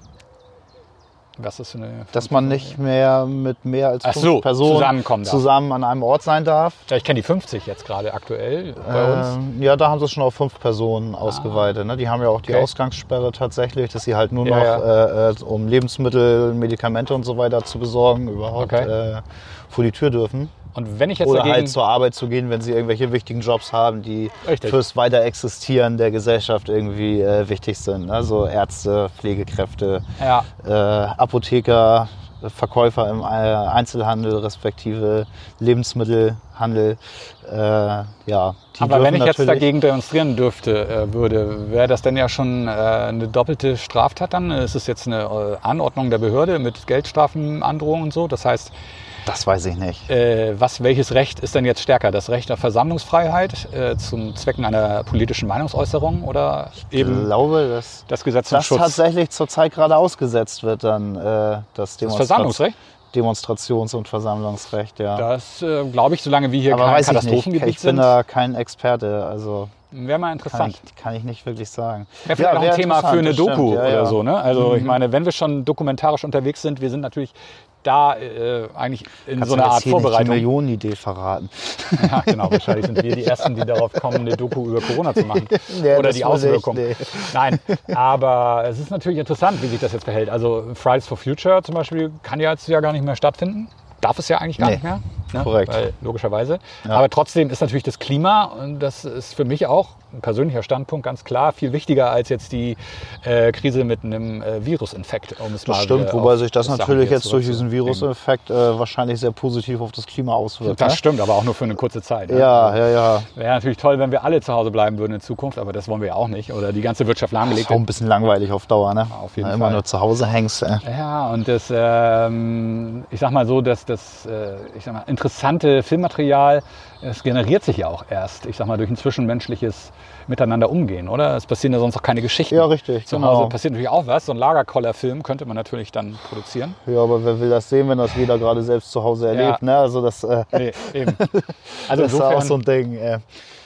Was ist für eine. dass man nicht mehr mit mehr als Ach fünf so, Personen zusammenkommen darf. zusammen an einem Ort sein darf. Ja, ich kenne die 50 jetzt gerade aktuell bei uns. Ähm, ja, da haben sie es schon auf fünf Personen ausgeweitet. Ne? Die haben ja auch die Okay. Ausgangssperre tatsächlich, dass sie halt nur Ja, noch, ja. Äh, äh, um Lebensmittel, Medikamente und so weiter zu besorgen, überhaupt Okay. äh, vor die Tür dürfen. Und wenn ich jetzt Oder dagegen. halt zur Arbeit zu gehen, wenn sie irgendwelche wichtigen Jobs haben, die Richtig. fürs Weiterexistieren der Gesellschaft irgendwie äh, wichtig sind. Ne? So Ärzte, Pflegekräfte, ja, äh, Apotheker, Verkäufer im äh, Einzelhandel, respektive Lebensmittelhandel. Äh, ja, Aber wenn ich jetzt dagegen demonstrieren dürfte, äh, würde, wäre das denn ja schon äh, eine doppelte Straftat dann? Ist es jetzt eine Anordnung der Behörde mit Geldstrafen, Androhungen und so? Das heißt, Das weiß ich nicht. äh, was, welches Recht ist denn jetzt stärker? Das Recht auf Versammlungsfreiheit äh, zum Zwecken einer politischen Meinungsäußerung oder Ich eben glaube, dass das Gesetz zum das Schutz? tatsächlich zurzeit gerade ausgesetzt wird, dann äh, das, das Versammlungsrecht? Demonstrations- und Versammlungsrecht, ja. Das äh, glaube ich, solange wir hier Aber kein. Katastrophengebiet Ich bin sind, da kein Experte, also wäre mal kann interessant. ich, kann ich nicht wirklich sagen. Wäre vielleicht auch wär ein Thema für eine Doku ja, oder ja. Mhm. so. Ne? Also ich meine, wenn wir schon dokumentarisch unterwegs sind, wir sind natürlich da äh, eigentlich in Kannst so einer Art hier nicht die Vorbereitung. Millionenidee verraten? [laughs] Ja, genau. Wahrscheinlich sind wir die Ersten, die darauf kommen, eine Doku über Corona zu machen. [laughs] Nee, Oder die Auswirkungen. nee. Nein, aber es ist natürlich interessant, wie sich das jetzt verhält. Also Fridays for Future zum Beispiel kann ja jetzt ja gar nicht mehr stattfinden. Darf es ja eigentlich gar Nee, nicht mehr. Ne? korrekt. Weil, logischerweise. Ja. Aber trotzdem ist natürlich das Klima, und das ist für mich auch ein persönlicher Standpunkt ganz klar, viel wichtiger als jetzt die äh, Krise mit einem äh, Virusinfekt. Um es Das mal stimmt, wieder wobei sich das natürlich jetzt durch diesen. Viruseffekt äh, wahrscheinlich sehr positiv auf das Klima auswirkt. Das ne? stimmt, aber auch nur für eine kurze Zeit. ne? Ja, ja, ja. Wäre natürlich toll, wenn wir alle zu Hause bleiben würden in Zukunft, aber das wollen wir ja auch nicht. Oder die ganze Wirtschaft Das ist lahmgelegt auch ein bisschen langweilig auf Dauer, ne? Auf jeden Wenn du immer Fall. nur zu Hause hängst. Äh. Ja, und das, ähm, ich sag mal so, dass das äh, ich sag mal, interessante Filmmaterial, es generiert sich ja auch erst, ich sag mal, durch ein zwischenmenschliches Miteinander umgehen, oder? Es passieren ja sonst auch keine Geschichten. Ja, richtig, Zu genau. Hause passiert natürlich auch was. So ein Lagerkoller-Film könnte man natürlich dann produzieren. Ja, aber wer will das sehen, wenn das jeder gerade selbst zu Hause erlebt, Ja. ne? Also das, äh, Nee, eben. [laughs] Also das ist auch so ein Ding. Äh.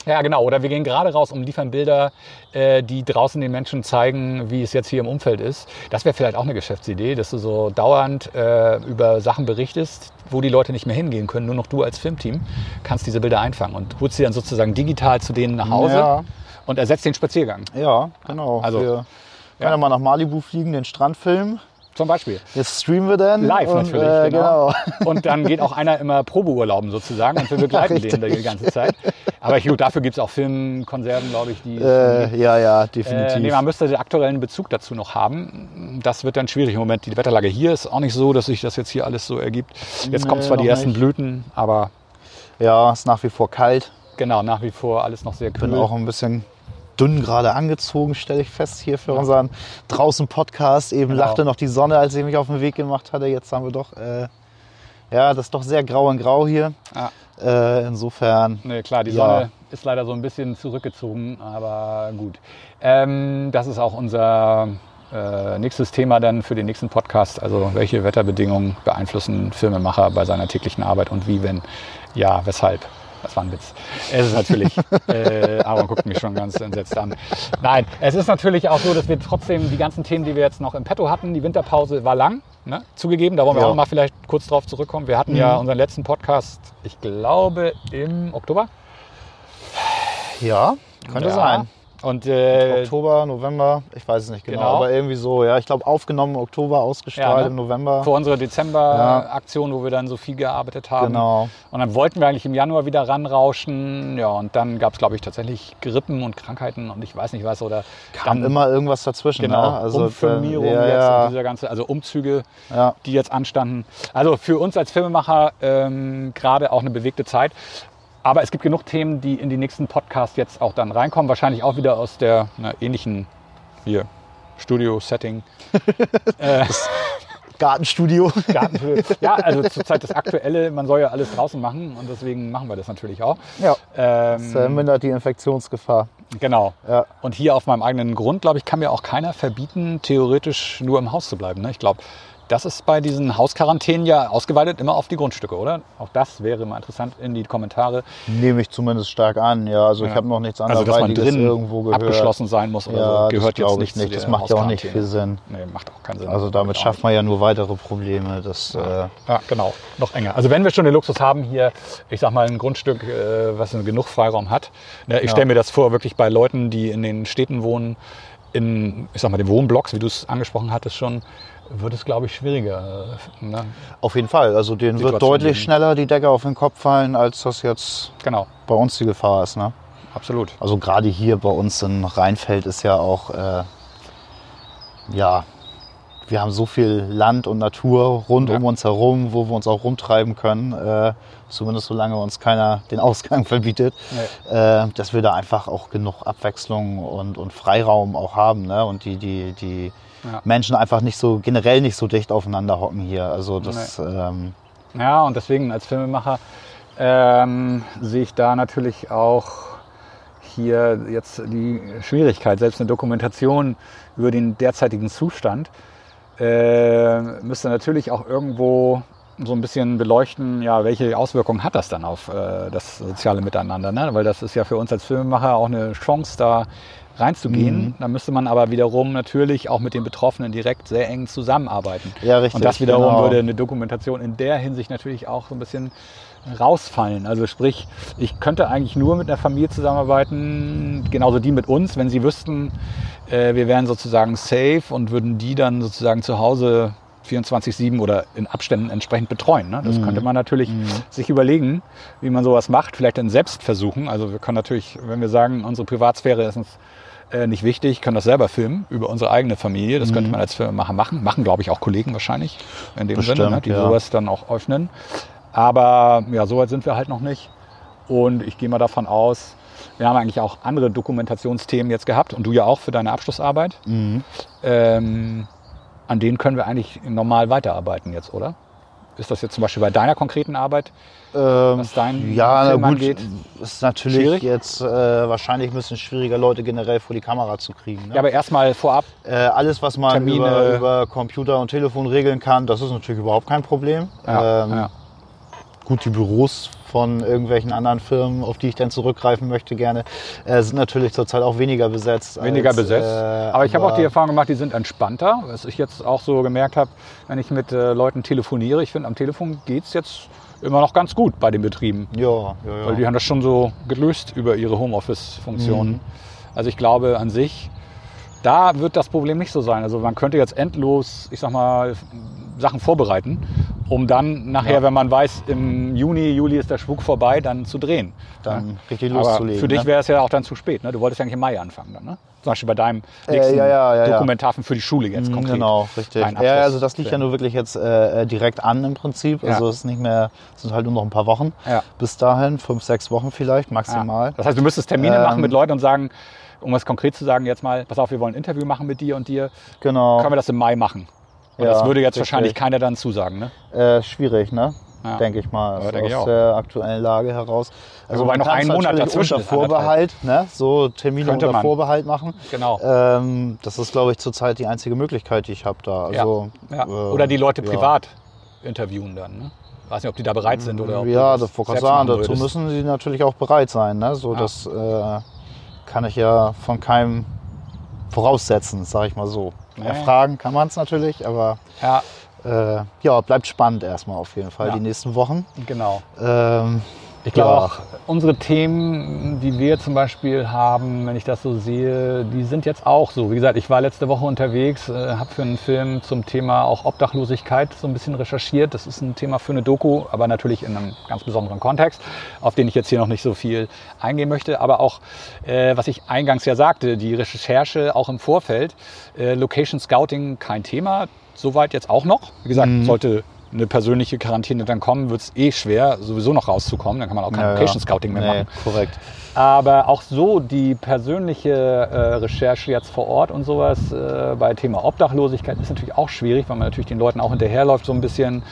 Ja, genau. Oder wir gehen gerade raus und liefern Bilder, äh, die draußen den Menschen zeigen, wie es jetzt hier im Umfeld ist. Das wäre vielleicht auch eine Geschäftsidee, dass du so dauernd äh, über Sachen berichtest, wo die Leute nicht mehr hingehen können. Nur noch du als Filmteam kannst diese Bilder einfangen und holst sie dann sozusagen digital zu denen nach Hause Ja. und ersetzt den Spaziergang. Ja, genau. Also, wir können ja. mal nach Malibu fliegen, den Strand filmen. Zum Beispiel. Jetzt streamen wir dann. Live und, natürlich, Äh, genau. genau. Und dann geht auch einer immer Probeurlauben sozusagen und wir begleiten den die ganze Zeit. Aber gut, dafür gibt es auch Filmkonserven, glaube ich, die es Äh, ja, ja, Äh, definitiv. nee, man müsste den aktuellen Bezug dazu noch haben. Das wird dann schwierig. Im Moment, die Wetterlage hier ist auch nicht so, dass sich das jetzt hier alles so ergibt. Jetzt kommen Nee, zwar die ersten nicht. Blüten, aber ja, ist nach wie vor kalt. Genau, nach wie vor alles noch sehr kühl. Bin auch ein bisschen dünn gerade angezogen, stelle ich fest hier für unseren draußen Podcast. Eben Genau. lachte noch die Sonne, als ich mich auf den Weg gemacht hatte. Jetzt haben wir doch, äh, ja, das ist doch sehr grau in grau hier. Ja. Äh, insofern, Nee, klar, die Ja. Sonne ist leider so ein bisschen zurückgezogen, aber gut. Ähm, das ist auch unser äh, nächstes Thema dann für den nächsten Podcast. Also welche Wetterbedingungen beeinflussen Filmemacher bei seiner täglichen Arbeit und wie, wenn, ja, weshalb. Das war ein Witz. Es ist natürlich, [laughs] äh, Aaron guckt mich schon ganz entsetzt an. Nein, es ist natürlich auch so, dass wir trotzdem die ganzen Themen, die wir jetzt noch im Petto hatten, die Winterpause war lang, ne? zugegeben, da wollen wir Ja. auch mal vielleicht kurz drauf zurückkommen. Wir hatten ja unseren letzten Podcast, ich glaube, im Oktober. ja, könnte Ja. sein. Und äh, Oktober, November, ich weiß es nicht genau, Genau. aber irgendwie so, ja. Ich glaube, aufgenommen im Oktober, ausgestrahlt Ja, ne? im November. vor unserer Dezember-Aktion, wo wir dann so viel gearbeitet haben. Genau. Und dann wollten wir eigentlich im Januar wieder ranrauschen. Ja, und dann gab es, glaube ich, tatsächlich Grippen und Krankheiten und ich weiß nicht was. Oder Kam dann, immer irgendwas dazwischen. genau, ne? also, Umfirmierung äh, ja, jetzt ja, und dieser ganze, also Umzüge, ja. die jetzt anstanden. Also für uns als Filmemacher ähm, gerade auch eine bewegte Zeit. Aber es gibt genug Themen, die in die nächsten Podcasts jetzt auch dann reinkommen. Wahrscheinlich auch wieder aus der na, ähnlichen hier Studio-Setting. [laughs] Gartenstudio. Gartenhöhe. Ja, [laughs] also zurzeit das Aktuelle, man soll ja alles draußen machen und deswegen machen wir das natürlich auch. ja. Das äh, Ähm, mindert die Infektionsgefahr. genau. Ja. Und hier auf meinem eigenen Grund, glaube ich, kann mir auch keiner verbieten, theoretisch nur im Haus zu bleiben. Ne? Ich glaube, das ist bei diesen Hausquarantänen ja ausgeweitet immer auf die Grundstücke, oder? Auch das wäre mal interessant in die Kommentare. Nehme ich zumindest stark an. Ja, also ich Ja. habe noch nichts Also, anderes, dass man drin irgendwo gehört. abgeschlossen sein muss oder Ja, so, gehört jetzt nicht ich nicht. Das macht ja auch nicht viel Sinn. Nee, macht auch keinen Sinn. Also damit Auch schafft man ja nur weitere Probleme. Das, äh, Ja, genau. Noch enger. Also wenn wir schon den Luxus haben, hier, ich sag mal, ein Grundstück, äh, was genug Freiraum hat. Ne, ich Ja. stelle mir das vor, wirklich bei Leuten, die in den Städten wohnen, in, ich sag mal, den Wohnblocks, wie du es angesprochen hattest schon, wird es, glaube ich, schwieriger. äh, Ne? auf jeden Fall. Also denen wird Situation deutlich geben. schneller die Decke auf den Kopf fallen, als das jetzt Genau, bei uns die Gefahr ist. Ne? absolut. Also gerade hier bei uns in Rheinfeld ist ja auch, äh, ja, wir haben so viel Land und Natur rund Ja. um uns herum, wo wir uns auch rumtreiben können. Äh, zumindest solange uns keiner den Ausgang [laughs] verbietet. Äh, dass wir da einfach auch genug Abwechslung und, und Freiraum auch haben. Ne? Und die, die, die Ja. Menschen einfach nicht so, generell nicht so dicht aufeinander hocken hier. Also das, ähm, Ja, und deswegen als Filmemacher ähm, sehe ich da natürlich auch hier jetzt die Schwierigkeit, selbst eine Dokumentation über den derzeitigen Zustand äh, müsste natürlich auch irgendwo so ein bisschen beleuchten, ja, welche Auswirkungen hat das dann auf äh, das soziale Miteinander, ne? weil das ist ja für uns als Filmemacher auch eine Chance, da reinzugehen. Da müsste man aber wiederum natürlich auch mit den Betroffenen direkt sehr eng zusammenarbeiten. Ja, richtig, Und das wiederum genau. würde eine Dokumentation in der Hinsicht natürlich auch so ein bisschen rausfallen. Also sprich, ich könnte eigentlich nur mit einer Familie zusammenarbeiten, genauso die mit uns, wenn sie wüssten, äh, wir wären sozusagen safe und würden die dann sozusagen zu Hause 24-7 oder in Abständen entsprechend betreuen. Ne? Mhm. Das könnte man natürlich sich überlegen, wie man sowas macht, vielleicht in Selbstversuchen. Also wir können natürlich, wenn wir sagen, unsere Privatsphäre ist uns äh, nicht wichtig, können das selber filmen über unsere eigene Familie. Das könnte man als Filmemacher machen. Machen, glaube ich, auch Kollegen wahrscheinlich in dem Sinne, ne? Bestimmt, die ja. sowas dann auch öffnen. Aber ja, so weit sind wir halt noch nicht. Und ich gehe mal davon aus, wir haben eigentlich auch andere Dokumentationsthemen jetzt gehabt und du ja auch für deine Abschlussarbeit. Mhm. Ähm, an denen können wir eigentlich normal weiterarbeiten jetzt, oder? Ist das jetzt zum Beispiel bei deiner konkreten Arbeit, Ähm, was dein ja, Film gut, angeht? ist natürlich Schwierig? jetzt äh, wahrscheinlich ein bisschen schwieriger, Leute generell vor die Kamera zu kriegen. Ne? Ja, aber erstmal vorab, äh, alles, was man Termine. über, über Computer und Telefon regeln kann, das ist natürlich überhaupt kein Problem. ja, ähm, ja. Gut, die Büros von irgendwelchen anderen Firmen, auf die ich dann zurückgreifen möchte gerne, äh, sind natürlich zurzeit auch weniger besetzt. weniger als, besetzt. äh, aber ich habe auch die Erfahrung gemacht, die sind entspannter. Was ich jetzt auch so gemerkt habe, wenn ich mit äh, Leuten telefoniere, ich finde, am Telefon geht es jetzt immer noch ganz gut bei den Betrieben. Ja, ja, ja. Weil die haben das schon so gelöst über ihre Homeoffice-Funktionen. Mhm. Also ich glaube an sich, da wird das Problem nicht so sein. Also man könnte jetzt endlos, ich sag mal, Sachen vorbereiten um dann nachher, Ja. wenn man weiß, im Juni, Juli ist der Spuk vorbei, dann zu drehen. Dann richtig Aber loszulegen. für dich ne? wäre es ja auch dann zu spät. Ne? Du wolltest ja eigentlich im Mai anfangen dann, ne? Zum Beispiel bei deinem Äh, nächsten ja, ja, ja, ja. Dokumentarfilm für die Schule jetzt Mhm, konkret. Genau, richtig. Ja, also das liegt ja nur wirklich jetzt äh, äh, direkt an im Prinzip. Ja. Also es ist nicht mehr, es sind halt nur noch ein paar Wochen. Ja. Bis dahin, fünf, sechs Wochen vielleicht Ja. maximal. Das heißt, du müsstest Termine Ähm, machen mit Leuten und sagen, um es konkret zu sagen, jetzt mal, pass auf, wir wollen ein Interview machen mit dir und dir. Genau. Können wir das im Mai machen? Und Ja, das würde jetzt richtig. wahrscheinlich keiner dann zusagen, ne? Äh, schwierig, ne? Ja. Denke ich mal, also denke ich aus auch. der aktuellen Lage heraus. Also Wobei noch kann ein es Monat dazwischen unter. Vorbehalt, ne? so Termine Könnte unter man. Vorbehalt machen. Genau. Ähm, das ist, glaube ich, zurzeit die einzige Möglichkeit, die ich habe da. Also, Ja. äh, Oder die Leute ja. privat interviewen dann, ne? Weiß nicht, ob die da bereit sind oder ob Ja, das wollte ich sagen. Dazu müssen sie natürlich auch bereit sein. Ne? So, Ja. Das äh, kann ich ja von keinem voraussetzen, sage ich mal so. Nee. Erfragen kann man es natürlich, aber Ja, äh, ja, bleibt spannend erstmal auf jeden Fall Ja. die nächsten Wochen. genau. Ähm, Ich glaube Ja. auch, unsere Themen, die wir zum Beispiel haben, wenn ich das so sehe, die sind jetzt auch so. Wie gesagt, ich war letzte Woche unterwegs, äh, habe für einen Film zum Thema auch Obdachlosigkeit so ein bisschen recherchiert. Das ist ein Thema für eine Doku, aber natürlich in einem ganz besonderen Kontext, auf den ich jetzt hier noch nicht so viel eingehen möchte. Aber auch, äh, was ich eingangs ja sagte, die Recherche auch im Vorfeld, äh, Location Scouting kein Thema, soweit jetzt auch noch. Wie gesagt, Mhm. sollte eine persönliche Quarantäne dann kommen, wird es eh schwer, sowieso noch rauszukommen. Dann kann man auch kein ja, Location. Scouting mehr nee, machen. Korrekt. Aber auch so die persönliche äh, Recherche jetzt vor Ort und sowas äh, bei Thema Obdachlosigkeit ist natürlich auch schwierig, weil man natürlich den Leuten auch hinterherläuft so ein bisschen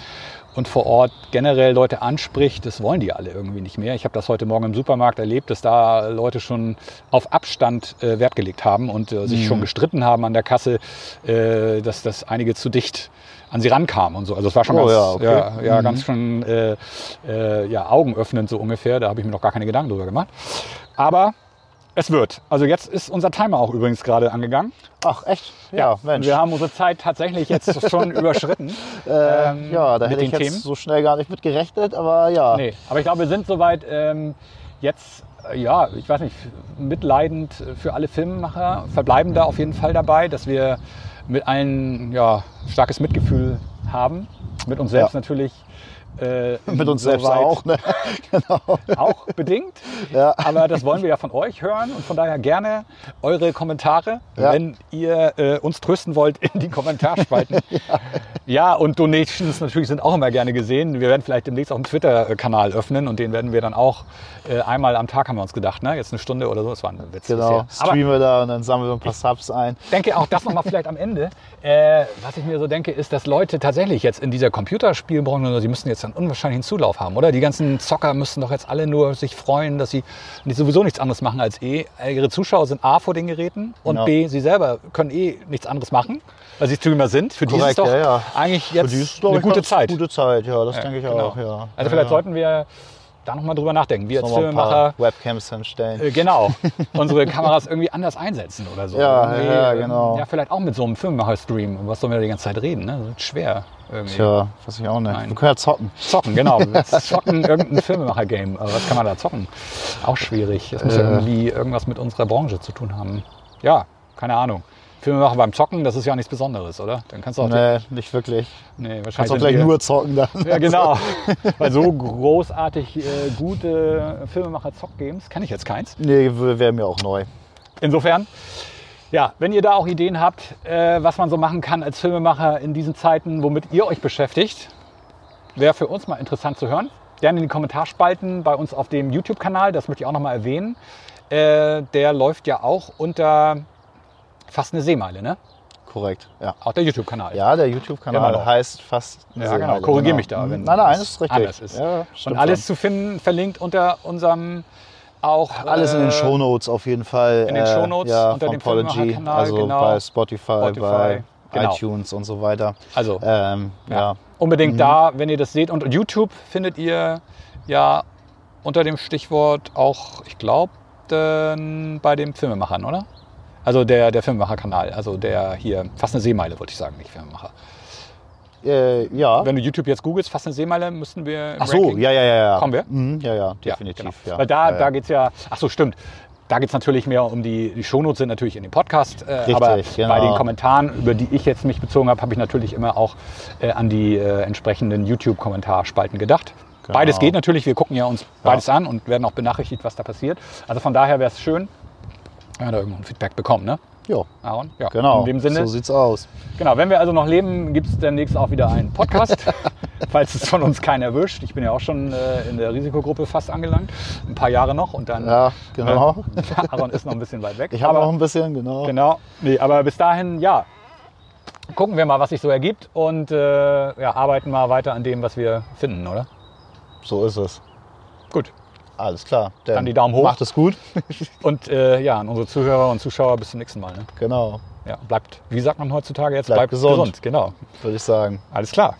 und vor Ort generell Leute anspricht. Das wollen die alle irgendwie nicht mehr. Ich habe das heute Morgen im Supermarkt erlebt, dass da Leute schon auf Abstand äh, Wert gelegt haben und äh, sich Mhm. schon gestritten haben an der Kasse, äh, dass das einige zu dicht an sie rankamen und so. Also es war schon Oh ganz, ja, okay. ja, ja, Mhm. ganz schon äh, äh, ja, augenöffnend so ungefähr. Da habe ich mir noch gar keine Gedanken drüber gemacht. Aber es wird. Also jetzt ist unser Timer auch übrigens gerade angegangen. Ach, echt? Ja, Und Mensch. wir haben unsere Zeit tatsächlich jetzt [laughs] schon überschritten. äh, ähm, ja, da hätte ich jetzt Themen. so schnell gar nicht mit gerechnet, aber ja. Nee, aber ich glaube, wir sind soweit ähm, jetzt, äh, ja, ich weiß nicht, mitleidend für alle Filmemacher, verbleiben da auf jeden Fall dabei, dass wir mit allen ja, starkes Mitgefühl haben. Mit uns selbst Ja. natürlich. Äh, Mit uns selbst auch. Ne? [laughs] genau. Auch bedingt. Ja. Aber das wollen wir ja von euch hören und von daher gerne eure Kommentare, Ja. wenn ihr äh, uns trösten wollt in die Kommentarspalten. [laughs] ja. und Donations natürlich sind auch immer gerne gesehen. Wir werden vielleicht demnächst auch einen Twitter-Kanal öffnen und den werden wir dann auch äh, einmal am Tag haben wir uns gedacht, ne? Jetzt eine Stunde oder so, das war ein Witz Genau. Streamen da und dann sammeln wir ein paar Subs ein. ich denke auch das nochmal vielleicht am Ende. Äh, was ich mir so denke, ist, dass Leute tatsächlich jetzt in dieser Computerspielbranche, sie müssen jetzt einen unwahrscheinlichen Zulauf haben, oder? Die ganzen Zocker müssen doch jetzt alle nur sich freuen, dass sie sowieso nichts anderes machen als eh. Äh, Ihre Zuschauer sind A vor den Geräten und Genau. B, sie selber können eh nichts anderes machen, weil sie Streamer sind. Für die ist doch ja, ja. eigentlich jetzt ist, eine gute Zeit. Gute Zeit, ja, das Ja, denke ich genau. auch, ja. Also ja, vielleicht ja. sollten wir da nochmal drüber nachdenken. Wir als Filmemacher Webcams hinstellen. äh, genau, [laughs] unsere Kameras irgendwie anders einsetzen oder so. Ja, Irgendwie, ja, ähm, genau. Ja, vielleicht auch mit so einem Filmemacher-Stream. Was sollen wir da die ganze Zeit reden? Ne? Das wird schwer. Irgendwie. Tja, weiß ich auch nicht. Nein. Wir können ja zocken. Zocken, genau. [laughs] Zocken irgendein Filmemacher-Game. Aber was kann man da zocken? Auch schwierig. Es muss Äh. irgendwie irgendwas mit unserer Branche zu tun haben. Ja, keine Ahnung. Filmemacher beim Zocken, das ist ja nichts Besonderes, oder? Dann kannst du auch. Nee, nicht wirklich. nee, wahrscheinlich Kannst auch gleich wir- nur zocken dann. Ja, genau. [laughs] Weil so großartig äh, gute Filmemacher-Zock-Games kenne ich jetzt keins. Nee, wäre mir auch neu. Insofern, ja, wenn ihr da auch Ideen habt, äh, was man so machen kann als Filmemacher in diesen Zeiten, womit ihr euch beschäftigt, wäre für uns mal interessant zu hören. Gerne in die Kommentarspalten bei uns auf dem YouTube-Kanal, das möchte ich auch nochmal erwähnen. Äh, der läuft ja auch unter fast eine Seemeile, ne? Korrekt, ja. Auch der YouTube-Kanal. Ja, der YouTube-Kanal Genau. heißt fast. eine Ja, genau. Seemeile, Korrigier mich da, Mhm. wenn Nein, nein, das ist richtig. anders ist. Ja, Und alles schon. zu finden, verlinkt unter unserem auch. Alles in den äh, Shownotes auf jeden Fall. in den äh, Shownotes ja, unter dem Pology, Filmemacher-Kanal, also genau. bei Spotify, Spotify, bei genau. iTunes und so weiter. Also, Ähm, Ja. ja. Unbedingt da, wenn ihr das seht. Und YouTube findet ihr ja unter dem Stichwort auch, ich glaube, bei den Filmemachern, oder? Also der, der Filmemacher-Kanal, also der hier, fast eine Seemeile, wollte ich sagen, nicht Filmemacher. Äh, ja. Wenn du YouTube jetzt googelst, fast eine Seemeile, müssten wir. Ach so, Ranking- ja, ja, ja. ja. Kommen wir? Mhm, ja, ja, Ja, definitiv. genau. Ja, Weil da, ja, da ja. geht es ja, ach so, stimmt. Da geht es natürlich mehr um die, die Shownotes sind natürlich in dem Podcast, äh, Richtig, aber genau. bei den Kommentaren, über die ich jetzt mich bezogen habe, habe ich natürlich immer auch äh, an die äh, entsprechenden YouTube-Kommentarspalten gedacht. Genau. Beides geht natürlich, wir gucken ja uns beides an und werden auch benachrichtigt, was da passiert. Also von daher wäre es schön, wenn wir da irgendwo ein Feedback bekommen, ne? Jo, Aaron? Ja, genau. In dem Sinne, So sieht's aus. genau, wenn wir also noch leben, gibt es demnächst auch wieder einen Podcast, [laughs] falls es von uns keinen erwischt. Ich bin ja auch schon äh, in der Risikogruppe fast angelangt, ein paar Jahre noch und dann, Ja, genau. äh, Aaron ist noch ein bisschen weit weg. Ich habe noch ein bisschen, genau. Genau, nee, aber bis dahin, ja, gucken wir mal, was sich so ergibt und äh, ja, arbeiten mal weiter an dem, was wir finden, oder? So ist es. Gut. Alles klar. Dann die Daumen hoch. Macht es gut. [laughs] und äh, ja, an unsere Zuhörer und Zuschauer bis zum nächsten Mal. Ne? Genau. Ja, bleibt, wie sagt man heutzutage jetzt? Bleibt, bleibt gesund. gesund. Genau. Würde ich sagen. Alles klar.